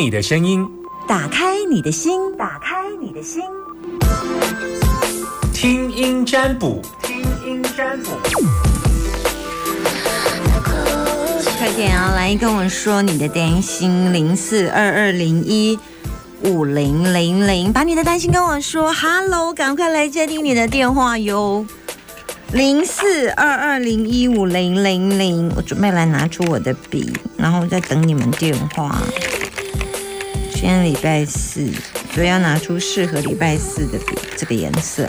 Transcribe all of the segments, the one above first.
你的声音，打开你的心，打开你的心，听音占卜，听音占卜。快点啊，来跟我说你的担心，零四二二零一五零零零，把你的担心跟我说。Hello，赶快来接听你的电话哟，零四二二零一五零零零。我准备来拿出我的笔，然后再等你们电话。今天礼拜四，所以要拿出适合礼拜四的笔，这个颜色。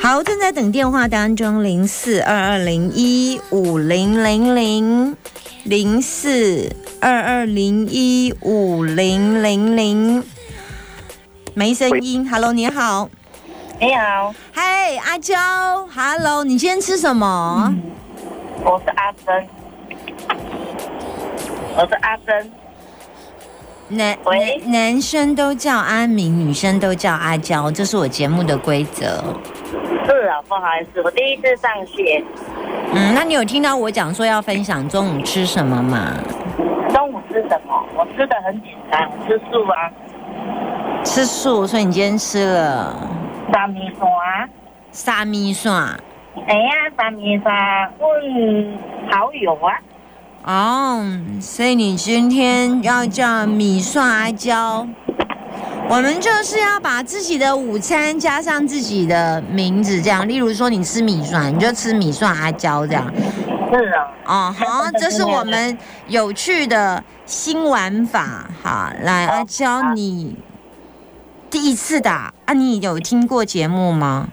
好，正在等电话当中，零四二二零一五零零零。零四二二零一五零零零，没声音。Hello，你好。你好。嗨，阿娇。Hello，你今天吃什么？我是阿珍。我是阿珍。男男男生都叫阿明，女生都叫阿娇，这是我节目的规则。是啊，不好意思，我第一次上线。嗯，那你有听到我讲说要分享中午吃什么吗？中午吃什么？我吃的很简单，我吃素啊。吃素，所以你今天吃了沙米蒜。沙米蒜。哎呀，沙米蒜问好友啊。哦，所以你今天要叫米蒜阿娇。我们就是要把自己的午餐加上自己的名字，这样。例如说，你吃米蒜，你就吃米蒜阿娇这样。是啊。哦，好，这是我们有趣的新玩法。好，来阿娇，你第一次打啊？你有听过节目吗？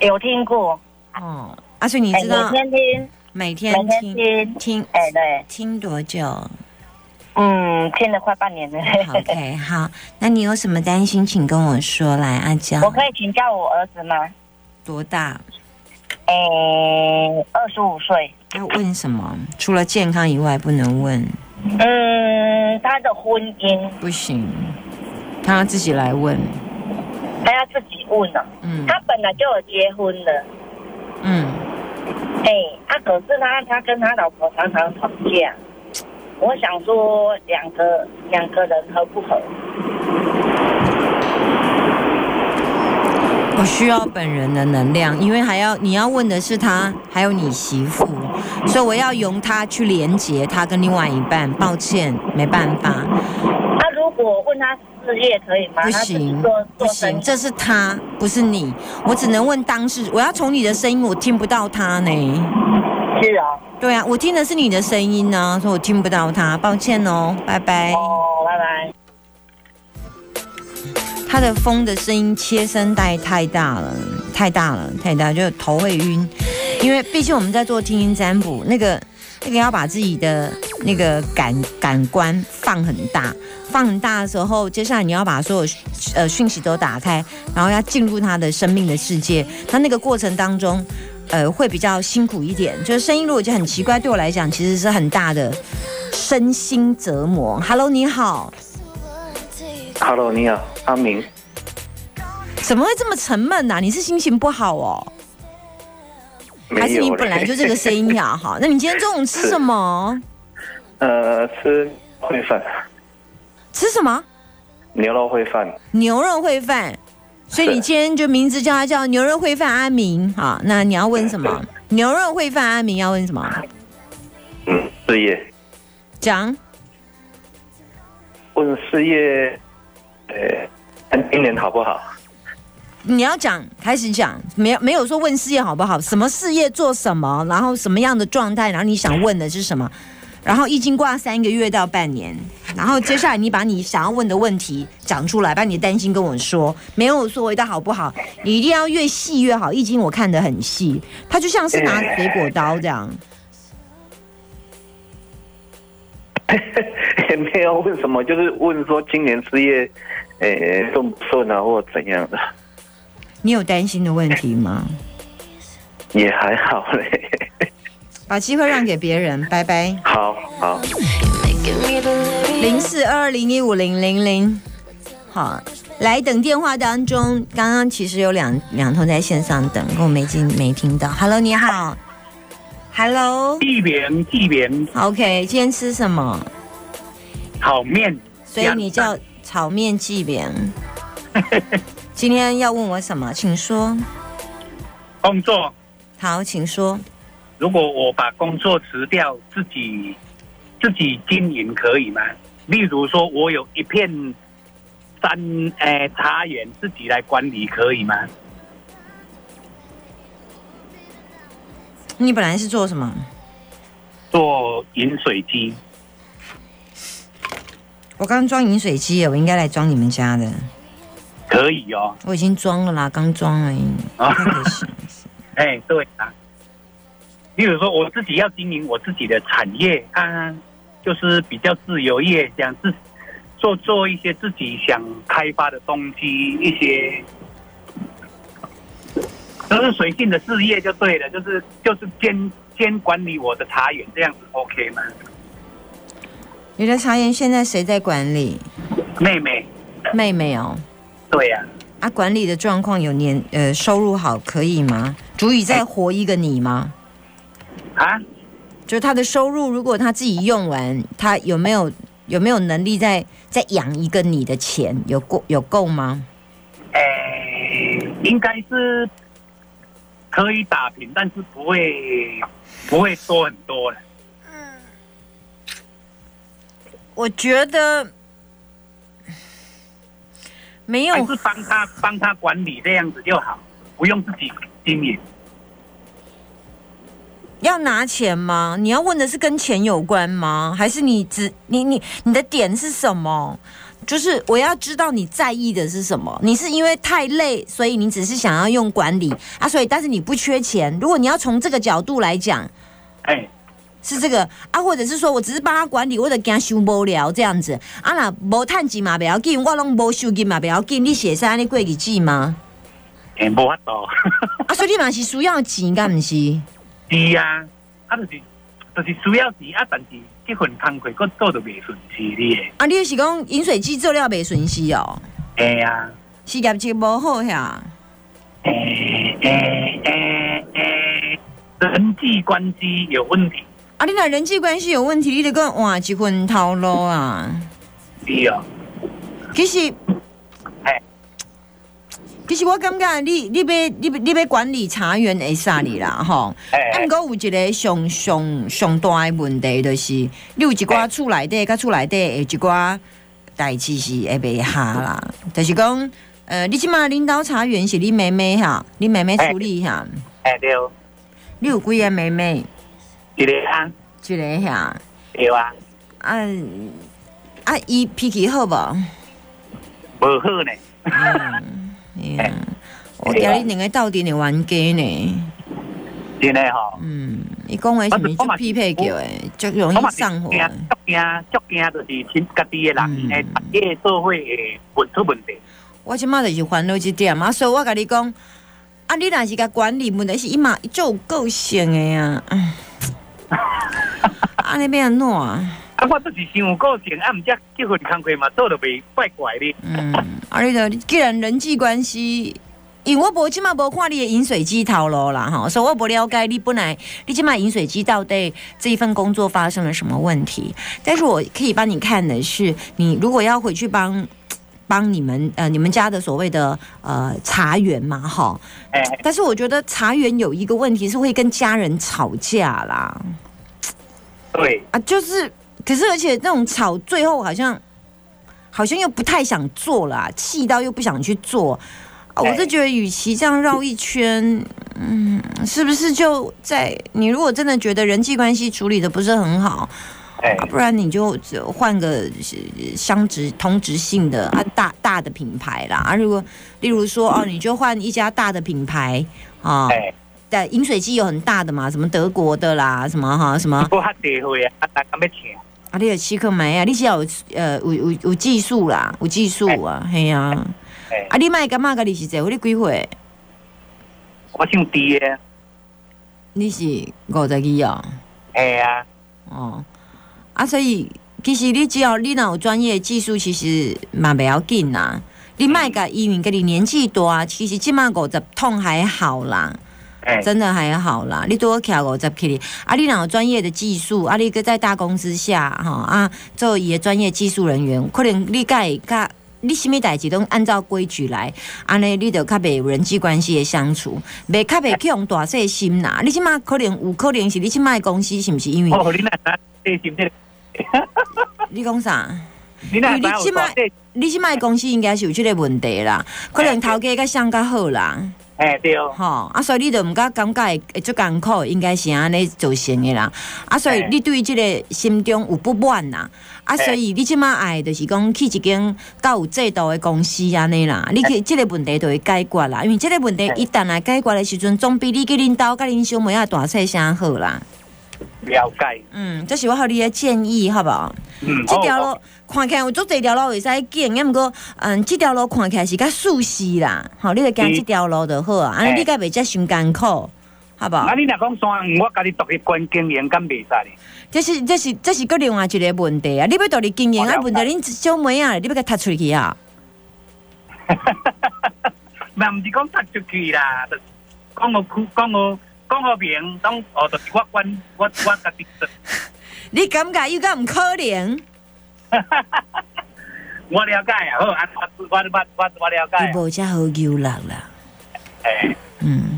有听过。哦，阿所以你知道每天听，每天听听，哎对，听多久？嗯，听了快半年了。OK，好，那你有什么担心，请跟我说。来，阿娇，我可以请教我儿子吗？多大？诶，二十五岁。要问什么？除了健康以外，不能问。嗯，他的婚姻不行，他要自己来问。他要自己问了。嗯。他本来就有结婚了。嗯。哎，他可是他，他跟他老婆常常吵架。我想说，两个两个人合不合？我需要本人的能量，因为还要你要问的是他，还有你媳妇，所以我要用他去连接他跟另外一半。抱歉，没办法。那如果问他事业可以吗？不行，不行，这是他，不是你。我只能问当事，我要从你的声音，我听不到他呢。是啊。对啊，我听的是你的声音呢，所以我听不到他，抱歉哦，拜拜。哦，他的风的声音切声带太大了，太大了，太大，就头会晕。因为毕竟我们在做听音占卜，那个那个要把自己的那个感感官放很大，放很大的时候，接下来你要把所有呃讯息都打开，然后要进入他的生命的世界。他那个过程当中。呃，会比较辛苦一点，就是声音如果就很奇怪，对我来讲其实是很大的身心折磨。Hello，你好。Hello，你好，阿明。怎么会这么沉闷呢？你是心情不好哦？还是你本来就这个声音呀？好，那你今天中午吃什么？呃，吃烩饭。吃什么？牛肉烩饭。牛肉烩饭。所以你今天就名字叫他叫牛肉烩饭阿明好，那你要问什么？牛肉烩饭阿明要问什么？嗯，事业。讲。问事业，呃，看今年好不好？你要讲，开始讲，没有没有说问事业好不好？什么事业做什么？然后什么样的状态？然后你想问的是什么？然后易经挂三个月到半年，然后接下来你把你想要问的问题讲出来，把你的担心跟我说，没有说回答好不好？你一定要越细越好。易经我看得很细，它就像是拿水果刀这样。也没有问什么，就是问说今年事业，诶顺不顺啊，或怎样的？你有担心的问题吗？也还好嘞。把机会让给别人，拜拜。好好。零四二二零一五零零零，好，来等电话当中，刚刚其实有两两通在线上等，我没听没听到。Hello，你好。Hello。地边地边。OK，今天吃什么？炒面。所以你叫炒面纪扁。今天要问我什么？请说。工作。好，请说。如果我把工作辞掉，自己自己经营可以吗？例如说，我有一片山，诶，茶园自己来管理可以吗？你本来是做什么？做饮水机。我刚装饮水机，我应该来装你们家的。可以哦。我已经装了啦，刚装而已。啊。哎，对啊。例如说，我自己要经营我自己的产业啊，就是比较自由业，想自做做一些自己想开发的东西，一些。都是随性的事业就对了，就是就是兼兼管理我的茶园这样子，OK 吗？你的茶园现在谁在管理？妹妹，妹妹哦。对呀。啊，管理的状况有年呃收入好可以吗？足以再活一个你吗？啊？就是他的收入，如果他自己用完，他有没有有没有能力再再养一个你的钱？有够有够吗？诶，应该是。可以打平，但是不会不会多很多了。嗯，我觉得没有，还是帮他帮他管理这样子就好，不用自己经营。要拿钱吗？你要问的是跟钱有关吗？还是你只你你你的点是什么？就是我要知道你在意的是什么？你是因为太累，所以你只是想要用管理啊？所以但是你不缺钱。如果你要从这个角度来讲，哎，是这个啊，或者是说我只是帮他管理，我者给他收无聊这样子啊？那无趁钱嘛不要紧，我拢无收金嘛不要紧。你写上你过日子吗？哎，无法度。啊，所以你嘛是需要钱，敢唔是？是啊，啊就是就是需要钱啊，但是。这份工课我做得未顺利哩。啊，你是讲饮水机做了袂顺利哦？哎呀，事业绩无好呀。诶诶诶诶，人际关系有问题。啊，你那人际关系有问题，你得讲换一份头路啊。是啊。其实。其实我感觉你你要你你要管理茶园会啥哩啦吼，不过有一个上上上大的问题就是，你有一寡厝内底甲厝内底有一寡代志是会袂下啦，就是讲呃，你即码领导茶园是你妹妹哈，你妹妹处理哈。哎对。你有几个妹妹？一个啊。一个遐。对啊。啊啊，伊脾气好无？无好呢。嗯。哎，我惊你两个到底你玩家呢？真的哈。嗯，伊讲话是咪就匹配叫诶，就容易上火。足惊足惊，就是亲家己的人诶，大家社会会问出问题。我即马就是烦恼这点嘛，所以我甲你讲，啊，你若是甲管理问题是伊嘛就有个性诶呀。啊，你变安怎？啊，我都是想有个性，啊，毋则结婚工课嘛做得袂怪怪的。嗯，啊，你着既然人际关系，因为我无即码无看你的饮水机头路啦，哈，所以我不了解你本来你即码饮水机到底这一份工作发生了什么问题。但是我可以帮你看的是，你如果要回去帮帮你们呃你们家的所谓的呃茶园嘛，哈，哎，但是我觉得茶园有一个问题是会跟家人吵架啦。对啊，就是。可是，而且那种吵，最后好像好像又不太想做了，气到又不想去做。我是觉得，与其这样绕一圈，嗯，是不是就在你如果真的觉得人际关系处理的不是很好，不然你就换个相值同值性的啊大大的品牌啦。啊，如果例如说哦，你就换一家大的品牌啊，在饮水机有很大的嘛，什么德国的啦，什么哈什么。啊，啊，大家要钱。啊！你有七克买啊？你是要有呃有有有技术啦，有技术啊，嘿啊！啊！你卖干嘛？个你是做？你几岁？我姓狄的。你是五十几啊？系啊。哦。啊，所以其实你只要你若有专业技术，其实嘛袂要紧啦。你卖个医院跟你年纪大，其实起码五十痛还好啦。真的还好啦。你多徛五十 K 啊，你若有专业的技术，啊，你搁在大公司下哈啊，做伊的专业技术人员，可能你该甲你什么代志都按照规矩来，安尼你就较袂有人际关系的相处，袂较袂去用大细心啦。你即码可能有可能是你即卖公司是毋是因为？哦，你那细心的。你讲啥？你即卖你即卖公司应该是有即个问题啦，可能头家甲相较好啦。哎，对哦，吼啊，所以你就毋敢感觉会足艰苦，应该是安尼造成的啦。啊，所以你对即个心中有不满啦。啊，所以你即马爱就是讲去一间较有制度的公司安尼啦。你去即个问题就会解决啦，因为即个问题一旦来解决的时阵，总比你去领导甲恁小妹仔大细声好啦。了解。嗯，这是我互你的建议，好不好？嗯。这条路看起来有足这条路会使行，也毋过，嗯，这条路看起来是较舒适啦。好，你就行这条路就好啊。安尼你该袂遮伤艰苦，好不好？啊，你若讲山，我家己独立关经营，敢袂使这是这是这是个另外一个问题啊！你要独立经营啊？问题恁小妹啊，你要甲踢出去啊？哈哈哈哈哈！嘛，毋是讲踢出去啦，讲我讲我。讲好明，当哦，就是我管我我家己做。你感觉又敢唔可能？我了解啊，好，我我我我我了解。你无遮好游乐啦。哎，嗯，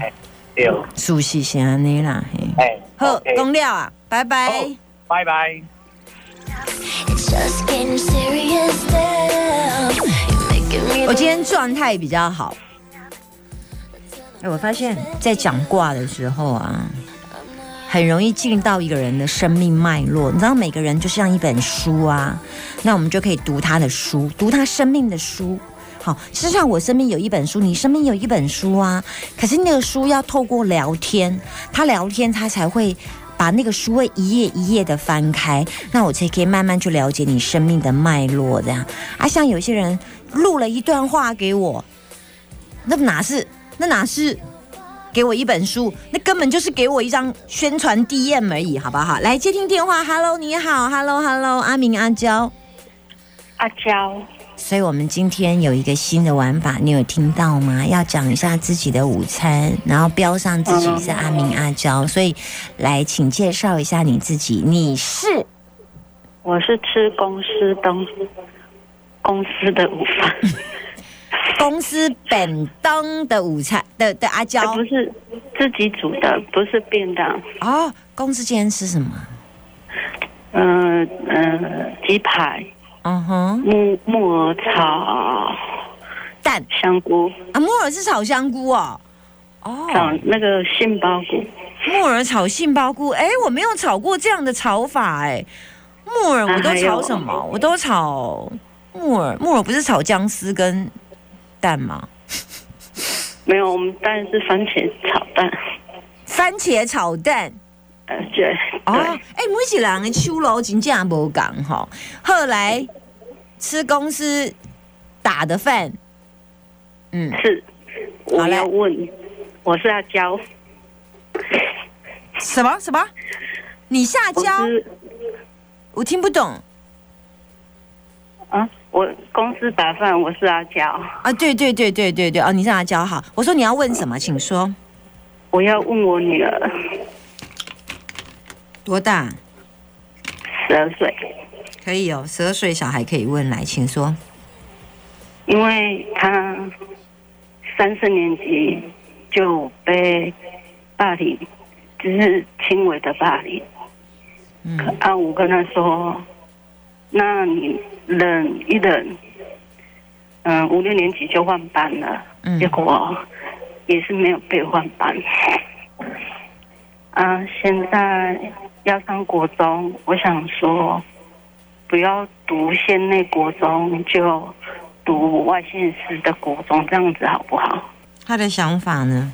对，熟悉是安尼啦。哎，好，讲了啊，拜拜，拜拜。我今天状态比较好。哎，我发现，在讲卦的时候啊，很容易进到一个人的生命脉络。你知道，每个人就像一本书啊，那我们就可以读他的书，读他生命的书。好，实际上我身边有一本书，你身边有一本书啊。可是那个书要透过聊天，他聊天，他才会把那个书会一页一页的翻开，那我才可以慢慢去了解你生命的脉络。这样啊，像有些人录了一段话给我，那哪是？那哪是给我一本书？那根本就是给我一张宣传 DM 而已，好不好？来接听电话，Hello，你好，Hello，Hello，阿明，阿娇，阿娇。所以我们今天有一个新的玩法，你有听到吗？要讲一下自己的午餐，然后标上自己是阿明阿娇。所以来，请介绍一下你自己。你是？我是吃公司东公司的午饭。公司本当的午餐的的阿娇不是自己煮的，不是便当哦。公司今天吃什么？嗯嗯，鸡排。嗯哼，木木耳炒蛋香菇啊，木耳是炒香菇哦。哦，炒那个杏鲍菇。木耳炒杏鲍菇，哎，我没有炒过这样的炒法哎。木耳我都炒什么？我都炒木耳，木耳不是炒姜丝跟。蛋吗？没有，我们蛋是番茄炒蛋。番茄炒蛋，呃，对。哦，哎，每一人的手路真正无共哈。后来吃公司打的饭，嗯，是。我要问，我是要教什么什么？你下教？我听不懂。啊？我公司打饭，我是阿娇啊，对对对对对对，哦，你是阿娇好。我说你要问什么，请说。我要问我女儿多大？十二岁。可以哦，十二岁小孩可以问来，请说。因为他三四年级就被霸凌，只是轻微的霸凌。嗯，啊，我跟他说。那你忍一忍，嗯，五六年级就换班了，结果也是没有被换班。啊，现在要上国中，我想说，不要读县内国中，就读外县市的国中，这样子好不好？他的想法呢？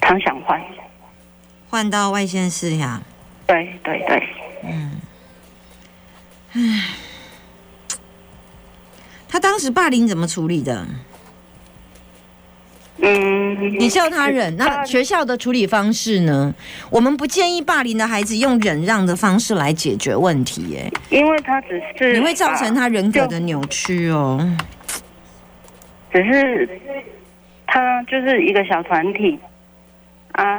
他想换，换到外县市呀？对对对。嗯，唉，他当时霸凌怎么处理的？嗯，你叫他忍，那学校的处理方式呢？我们不建议霸凌的孩子用忍让的方式来解决问题，耶，因为他只是你会造成他人格的扭曲哦。只是他就是一个小团体啊，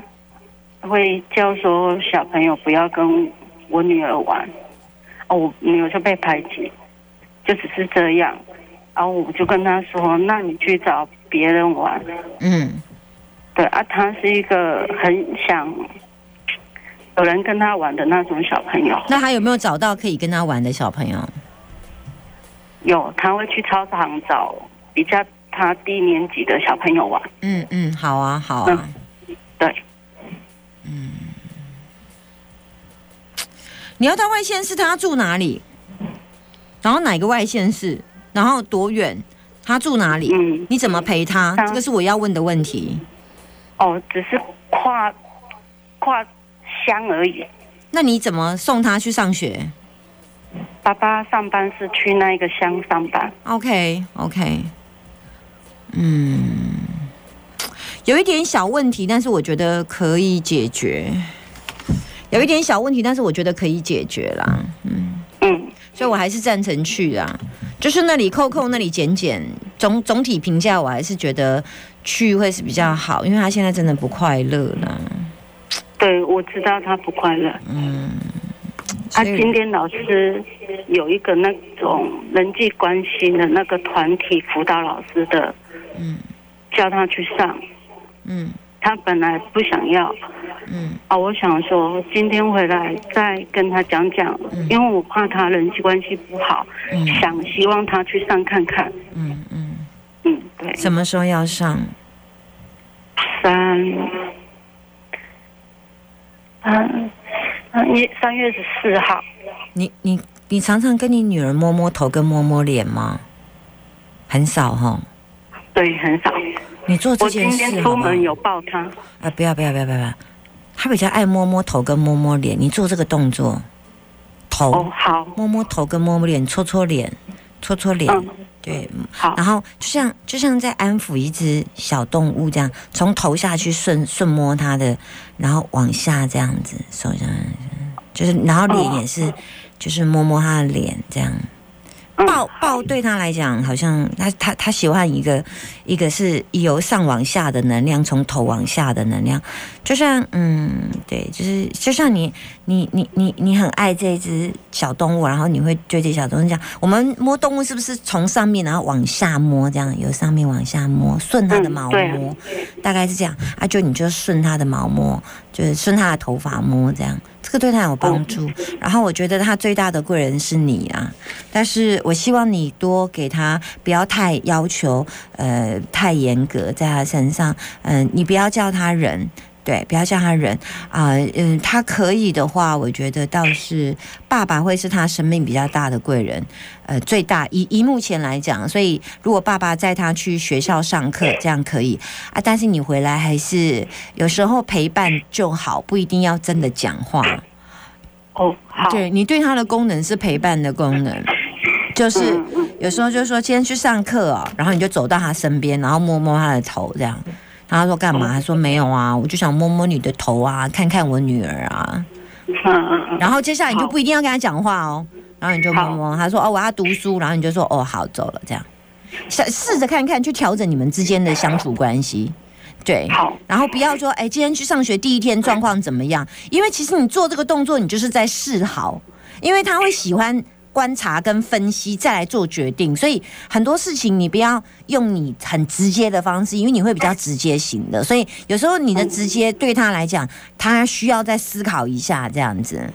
会教说小朋友不要跟我女儿玩，哦，我女儿就被排挤，就只是这样，然后我就跟他说，那你去找别人玩，嗯，对啊，他是一个很想有人跟他玩的那种小朋友。那还有没有找到可以跟他玩的小朋友？有，他会去操场找比较他低年级的小朋友玩。嗯嗯，好啊，好啊。对。嗯。你要到外县市，他住哪里？然后哪个外县市？然后多远？他住哪里？嗯。你怎么陪他？这个是我要问的问题。哦，只是跨跨乡而已。那你怎么送他去上学？爸爸上班是去那一个乡上班。OK OK，嗯，有一点小问题，但是我觉得可以解决。有一点小问题，但是我觉得可以解决啦。嗯嗯，所以我还是赞成去啊。就是那里扣扣，那里减减，总总体评价我还是觉得去会是比较好，因为他现在真的不快乐了。对，我知道他不快乐。嗯。他今天老师有一个那种人际关系的那个团体辅导老师的，嗯，叫他去上，嗯，他本来不想要，嗯，啊，我想说今天回来再跟他讲讲，因为我怕他人际关系不好，嗯，想希望他去上看看，嗯嗯嗯，对，什么时候要上？三，嗯。一三月十四号，你你你常常跟你女儿摸摸头跟摸摸脸吗？很少哈。对，很少。你做这件事，我今天出门有抱他。啊，不要不要不要不要！他比较爱摸摸头跟摸摸脸，你做这个动作，头好，摸摸头跟摸摸脸，搓搓脸，搓搓脸。对，好，然后就像就像在安抚一只小动物这样，从头下去顺顺摸它的，然后往下这样子，手上就是，然后脸也是，就是摸摸它的脸这样。抱抱对他来讲，好像他他他喜欢一个一个是由上往下的能量，从头往下的能量，就像嗯，对，就是就像你你你你你很爱这只小动物，然后你会对这小动物这样，我们摸动物是不是从上面然后往下摸，这样由上面往下摸，顺它的毛摸，大概是这样啊，就你就顺它的毛摸，就是顺它的头发摸这样。这个对它有帮助，然后我觉得他最大的贵人是你啊，但是我希望你多给他，不要太要求，呃，太严格在他身上，嗯，你不要叫他忍。对，不要叫他忍啊，嗯，他可以的话，我觉得倒是爸爸会是他生命比较大的贵人，呃，最大以以目前来讲，所以如果爸爸载他去学校上课，这样可以啊，但是你回来还是有时候陪伴就好，不一定要真的讲话。哦，好，对你对他的功能是陪伴的功能，就是有时候就是说今天去上课哦，然后你就走到他身边，然后摸摸他的头这样。他说干嘛？他说没有啊，我就想摸摸你的头啊，看看我女儿啊。然后接下来你就不一定要跟他讲话哦，然后你就摸摸。他说哦，我要读书，然后你就说哦，好，走了。这样，想试着看看，去调整你们之间的相处关系。对，好。然后不要说哎，今天去上学第一天状况怎么样？因为其实你做这个动作，你就是在示好，因为他会喜欢。观察跟分析，再来做决定。所以很多事情你不要用你很直接的方式，因为你会比较直接型的。所以有时候你的直接对他来讲，他需要再思考一下这样子。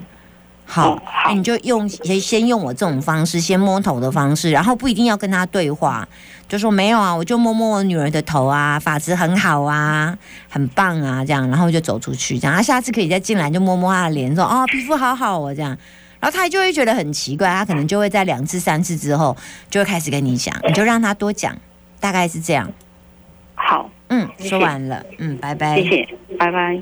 好，那你就用先先用我这种方式，先摸头的方式，然后不一定要跟他对话，就说没有啊，我就摸摸我女儿的头啊，发质很好啊，很棒啊，这样，然后就走出去，这样，他下次可以再进来就摸摸他的脸，说哦，皮肤好好哦，这样。然后他就会觉得很奇怪，他可能就会在两次、三次之后就会开始跟你讲，你就让他多讲，大概是这样。好，嗯，说完了，嗯，拜拜，谢谢，拜拜。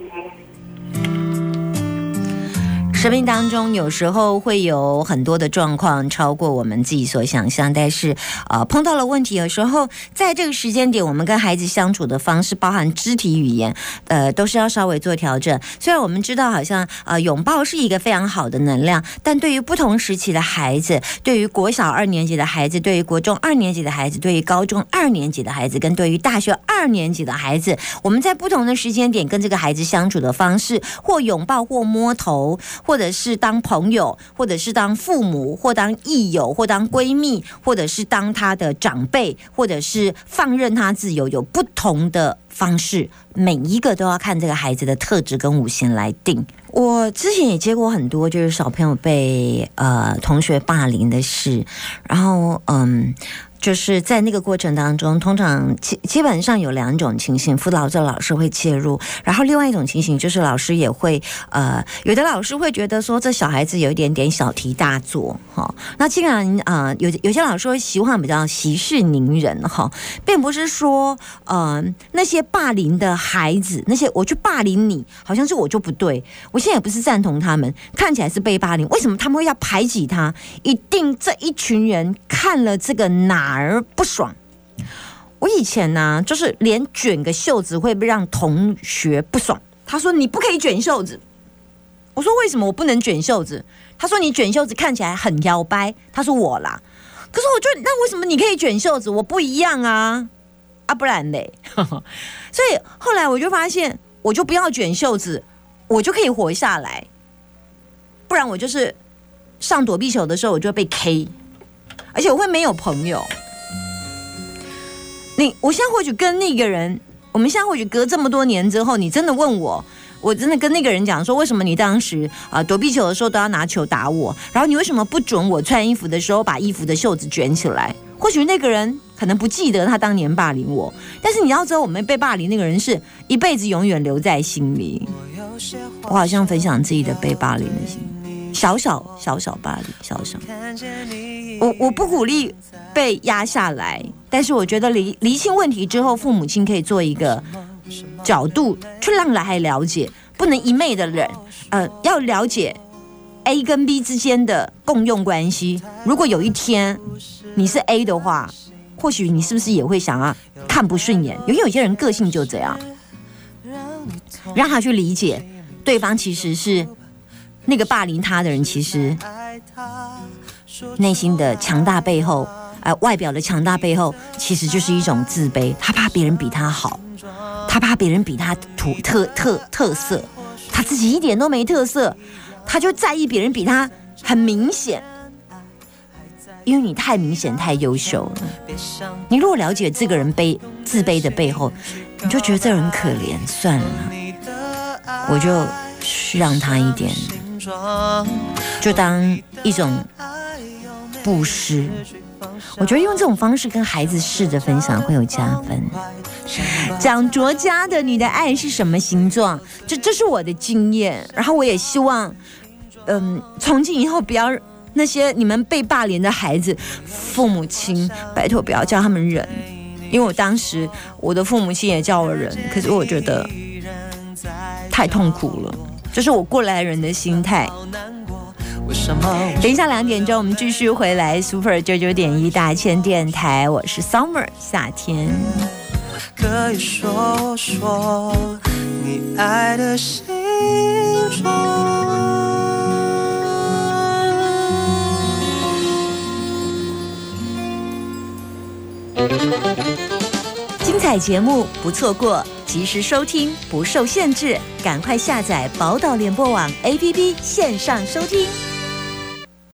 生命当中有时候会有很多的状况超过我们自己所想象，但是呃碰到了问题，有时候在这个时间点，我们跟孩子相处的方式，包含肢体语言，呃，都是要稍微做调整。虽然我们知道好像呃拥抱是一个非常好的能量，但对于不同时期的孩子，对于国小二年级的孩子，对于国中二年级的孩子，对于高中二年级的孩子，跟对于大学二年级的孩子，我们在不同的时间点跟这个孩子相处的方式，或拥抱，或摸头。或者是当朋友，或者是当父母，或当益友，或当闺蜜，或者是当他的长辈，或者是放任他自由，有不同的方式，每一个都要看这个孩子的特质跟五行来定。我之前也接过很多，就是小朋友被呃同学霸凌的事，然后嗯。就是在那个过程当中，通常基基本上有两种情形，辅导这老师会介入，然后另外一种情形就是老师也会，呃，有的老师会觉得说这小孩子有一点点小题大做，哈。那既然啊，有有些老师会习惯比较息事宁人，哈，并不是说，呃，那些霸凌的孩子，那些我去霸凌你，好像是我就不对，我现在也不是赞同他们，看起来是被霸凌，为什么他们会要排挤他？一定这一群人看了这个哪？反而不爽。我以前呢，就是连卷个袖子会让同学不爽。他说你不可以卷袖子。我说为什么我不能卷袖子？他说你卷袖子看起来很摇摆。他说我啦，可是我就那为什么你可以卷袖子，我不一样啊？啊，不然嘞。所以后来我就发现，我就不要卷袖子，我就可以活下来。不然我就是上躲避球的时候，我就被 K。而且我会没有朋友。你，我现在或许跟那个人，我们现在或许隔这么多年之后，你真的问我，我真的跟那个人讲说，为什么你当时啊躲避球的时候都要拿球打我？然后你为什么不准我穿衣服的时候把衣服的袖子卷起来？或许那个人可能不记得他当年霸凌我，但是你要知道，我们被霸凌那个人是一辈子永远留在心里。我好像分享自己的被霸凌的心。小小小小巴黎，小小。我我不鼓励被压下来，但是我觉得离离清问题之后，父母亲可以做一个角度去让来孩了解，不能一昧的忍。呃，要了解 A 跟 B 之间的共用关系。如果有一天你是 A 的话，或许你是不是也会想要看不顺眼？因为有些人个性就这样，让他去理解对方其实是。那个霸凌他的人，其实内心的强大背后，呃，外表的强大背后，其实就是一种自卑。他怕别人比他好，他怕别人比他土特特特色，他自己一点都没特色，他就在意别人比他很明显。因为你太明显、太优秀了。你如果了解这个人背自卑的背后，你就觉得这人可怜，算了，我就让他一点。就当一种布施，我觉得用这种方式跟孩子试着分享会有加分。讲卓家的你的爱是什么形状？这这是我的经验，然后我也希望，嗯，从今以后不要那些你们被霸凌的孩子，父母亲拜托不要叫他们忍，因为我当时我的父母亲也叫我忍，可是我觉得太痛苦了。这是我过来人的心态。等一下两点钟，我们继续回来 Super 九九点一大千电台，我是 Summer 夏天。可以说说你爱的形状。精彩节目不错过。及时收听，不受限制，赶快下载宝岛联播网 APP 线上收听。